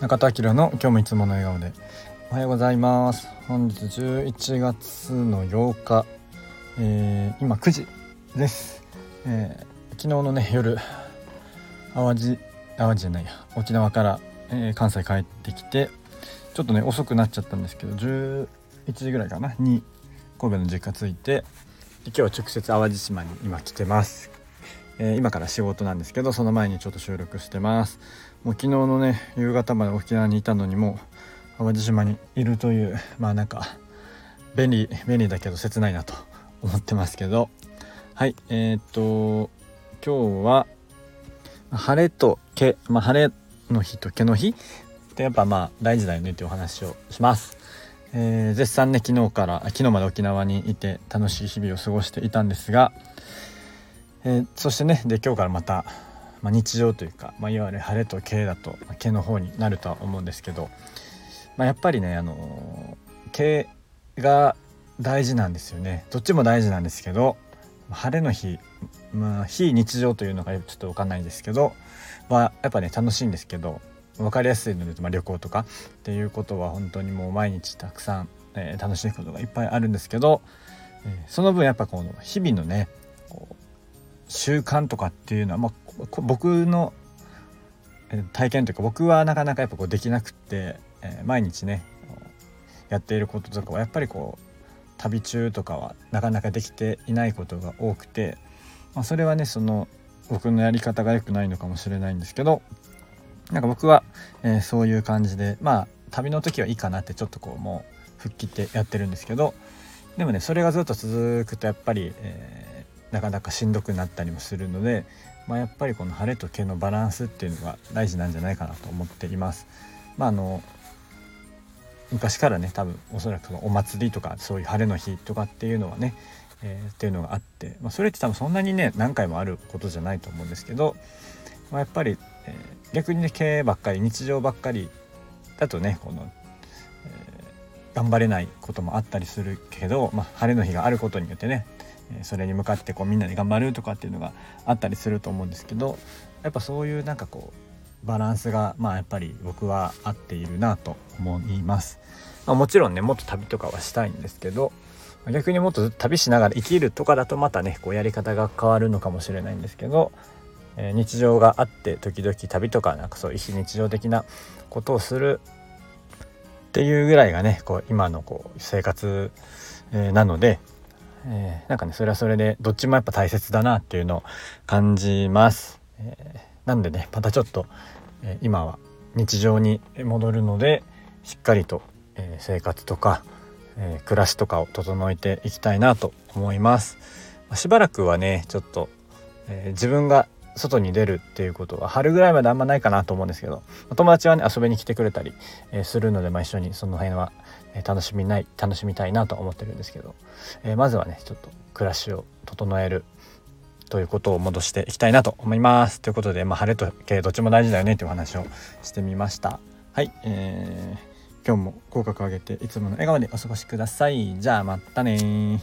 中田明の今日もいつもの笑顔で。おはようございます。本日11月の8日、えー、今9時です、えー、昨日のね夜淡路淡路じゃないや。沖縄から、えー、関西帰ってきてちょっとね遅くなっちゃったんですけど11時ぐらいかな？に神戸の実家着いて今日は直接淡路島に今来てます。えー、今から仕事なんですけどその前にちょっと収録してます。もう昨日のね夕方まで沖縄にいたのにもう淡路島にいるというまあなんか便利便利だけど切ないなと思ってますけど。はいえー、っと今日は晴れと毛、まあ、晴れの日と毛の日？ってやっぱまあ大事だよねっていうお話をします。えー、絶賛ね昨日から昨日まで沖縄にいて楽しい日々を過ごしていたんですが、えー、そしてねで今日からまた、まあ、日常というか、まあ、いわゆる晴れと毛だと、毛の方になるとは思うんですけど、まあ、やっぱりねあの毛が大事なんですよね。どっちも大事なんですけど晴れの日、まあ、非日常というのがちょっと分かんないんですけどはやっぱね楽しいんですけど分かりやすいので、まあ、旅行とかっていうことは本当にもう毎日たくさん、えー、楽しいことがいっぱいあるんですけど、えー、その分やっぱこの日々のね習慣とかっていうのは、まあ、僕の体験というか僕はなかなかやっぱこうできなくって、えー、毎日ねやっていることとかはやっぱりこう旅中とかはなかなかできていないことが多くて、まあ、それはねその僕のやり方が良くないのかもしれないんですけどなんか僕は、えー、そういう感じでまあ旅の時はいいかなってちょっとこうもう吹っ切ってやってるんですけどでもねそれがずっと続くとやっぱり、えーなかなかしんどくなったりもするので、まあ、やっぱりこの晴れと毛のバランスっていうのが大事なんじゃないかなと思っています。まあ、あの昔からね多分おそらくお祭りとかそういう晴れの日とかっていうのはね、えー、っていうのがあって、まあ、それって多分そんなにね何回もあることじゃないと思うんですけど、まあ、やっぱり、えー、逆にね経営ばっかり日常ばっかりだとねこの、えー、頑張れないこともあったりするけど、まあ、晴れの日があることによってねそれに向かってこうみんなで頑張るとかっていうのがあったりすると思うんですけどやっぱそういうなんかこうバランスがまあやっぱり僕は合っているなと思います、まあ、もちろんねもっと旅とかはしたいんですけど逆にもっと旅しながら生きるとかだとまたねこうやり方が変わるのかもしれないんですけど、えー、日常があって時々旅とかなんかそう非日常的なことをするっていうぐらいがねこう今のこう生活、えー、なのでえー、なんかねそれはそれでどっちもやっぱ大切だなっていうのを感じます。えー、なんでねまたちょっと、えー、今は日常に戻るのでしっかりと、え生活とか、え暮らしとかを整えていきたいなと思います。ましばらくはねちょっと、え自分が外に出るっていうことは春ぐらいまであんまないかなと思うんですけど友達はね遊びに来てくれたり、えするので、まあ、一緒にその辺はえ楽しみない楽しみたいなと思ってるんですけど、え、まずはねちょっと暮らしを整えるということを戻していきたいなと思います。ということで、まあ、晴れと経どっちも大事だよねというお話をしてみました。はい、えー、今日も口角上げていつもの笑顔でお過ごしください。じゃあまたね